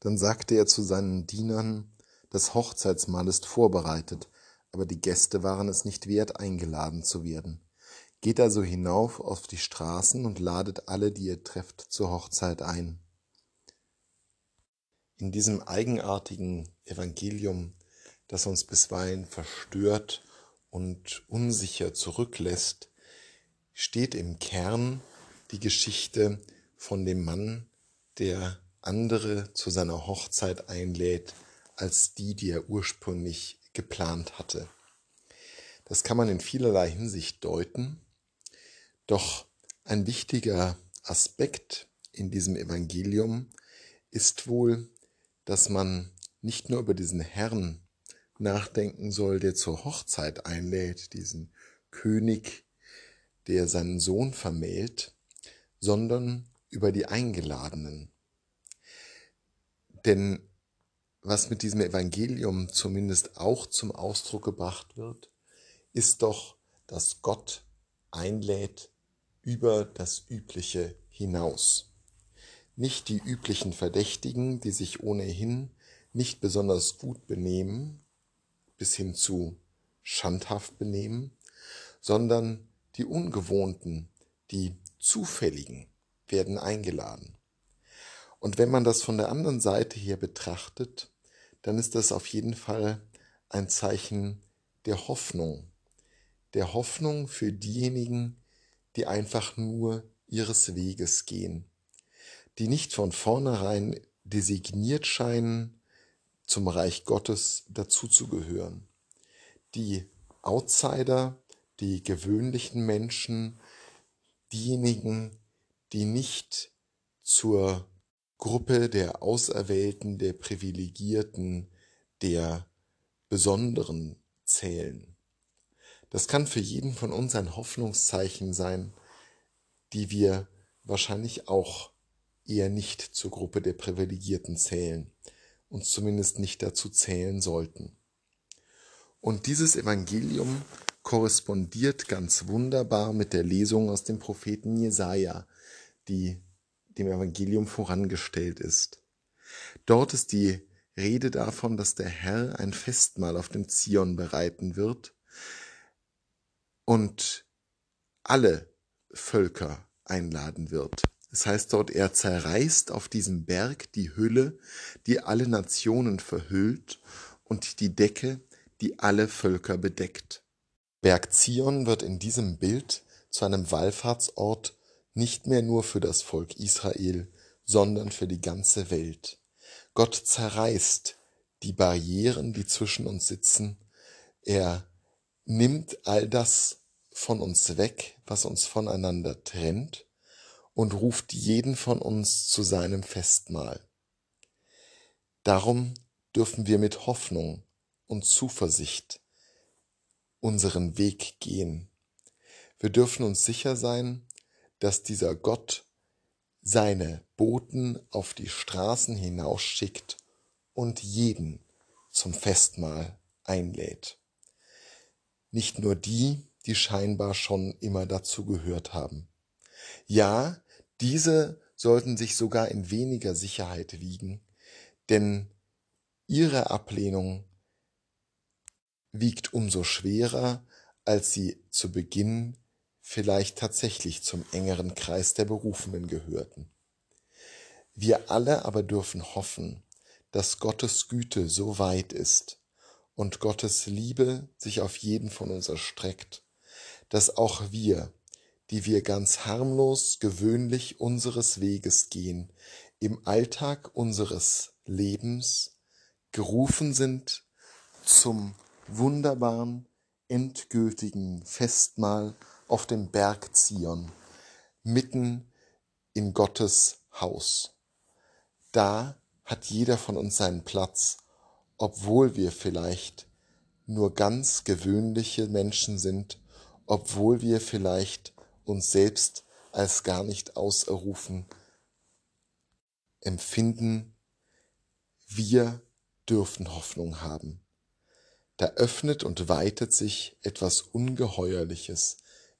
Dann sagte er zu seinen Dienern, das Hochzeitsmahl ist vorbereitet, aber die Gäste waren es nicht wert, eingeladen zu werden. Geht also hinauf auf die Straßen und ladet alle, die ihr trefft, zur Hochzeit ein. In diesem eigenartigen Evangelium, das uns bisweilen verstört und unsicher zurücklässt, steht im Kern die Geschichte von dem Mann, der andere zu seiner Hochzeit einlädt, als die, die er ursprünglich geplant hatte. Das kann man in vielerlei Hinsicht deuten, doch ein wichtiger Aspekt in diesem Evangelium ist wohl, dass man nicht nur über diesen Herrn nachdenken soll, der zur Hochzeit einlädt, diesen König, der seinen Sohn vermählt, sondern über die Eingeladenen. Denn was mit diesem Evangelium zumindest auch zum Ausdruck gebracht wird, ist doch, dass Gott einlädt über das Übliche hinaus. Nicht die üblichen Verdächtigen, die sich ohnehin nicht besonders gut benehmen, bis hin zu schandhaft benehmen, sondern die Ungewohnten, die Zufälligen werden eingeladen. Und wenn man das von der anderen Seite hier betrachtet, dann ist das auf jeden Fall ein Zeichen der Hoffnung. Der Hoffnung für diejenigen, die einfach nur ihres Weges gehen, die nicht von vornherein designiert scheinen, zum Reich Gottes dazuzugehören, die Outsider, die gewöhnlichen Menschen, diejenigen, die nicht zur Gruppe der Auserwählten, der Privilegierten, der Besonderen zählen. Das kann für jeden von uns ein Hoffnungszeichen sein, die wir wahrscheinlich auch eher nicht zur Gruppe der Privilegierten zählen, uns zumindest nicht dazu zählen sollten. Und dieses Evangelium korrespondiert ganz wunderbar mit der Lesung aus dem Propheten Jesaja, die dem Evangelium vorangestellt ist. Dort ist die Rede davon, dass der Herr ein Festmahl auf dem Zion bereiten wird und alle Völker einladen wird. Es heißt dort, er zerreißt auf diesem Berg die Hülle, die alle Nationen verhüllt und die Decke, die alle Völker bedeckt. Berg Zion wird in diesem Bild zu einem Wallfahrtsort nicht mehr nur für das Volk Israel, sondern für die ganze Welt. Gott zerreißt die Barrieren, die zwischen uns sitzen. Er nimmt all das von uns weg, was uns voneinander trennt, und ruft jeden von uns zu seinem Festmahl. Darum dürfen wir mit Hoffnung und Zuversicht unseren Weg gehen. Wir dürfen uns sicher sein, dass dieser Gott seine Boten auf die Straßen hinausschickt und jeden zum Festmahl einlädt. Nicht nur die, die scheinbar schon immer dazu gehört haben. Ja, diese sollten sich sogar in weniger Sicherheit wiegen, denn ihre Ablehnung wiegt umso schwerer, als sie zu Beginn vielleicht tatsächlich zum engeren Kreis der Berufenen gehörten. Wir alle aber dürfen hoffen, dass Gottes Güte so weit ist und Gottes Liebe sich auf jeden von uns erstreckt, dass auch wir, die wir ganz harmlos gewöhnlich unseres Weges gehen, im Alltag unseres Lebens gerufen sind zum wunderbaren, endgültigen Festmahl auf dem Berg Zion, mitten in Gottes Haus. Da hat jeder von uns seinen Platz, obwohl wir vielleicht nur ganz gewöhnliche Menschen sind, obwohl wir vielleicht uns selbst als gar nicht auserrufen empfinden, wir dürfen Hoffnung haben da öffnet und weitet sich etwas Ungeheuerliches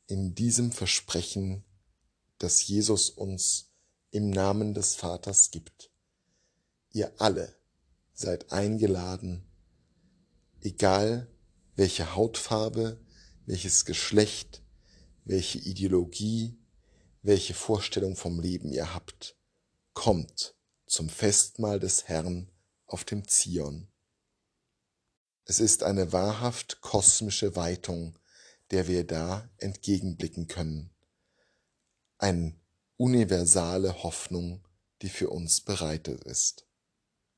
in diesem Versprechen, das Jesus uns im Namen des Vaters gibt. ihr alle seid eingeladen, egal welche Hautfarbe, welches Geschlecht, welche Ideologie, welche Vorstellung vom Leben ihr habt, kommt zum Festmahl des Herrn auf dem Zion. Es ist eine wahrhaft kosmische Weitung, der wir da entgegenblicken können. Eine universale Hoffnung, die für uns bereitet ist.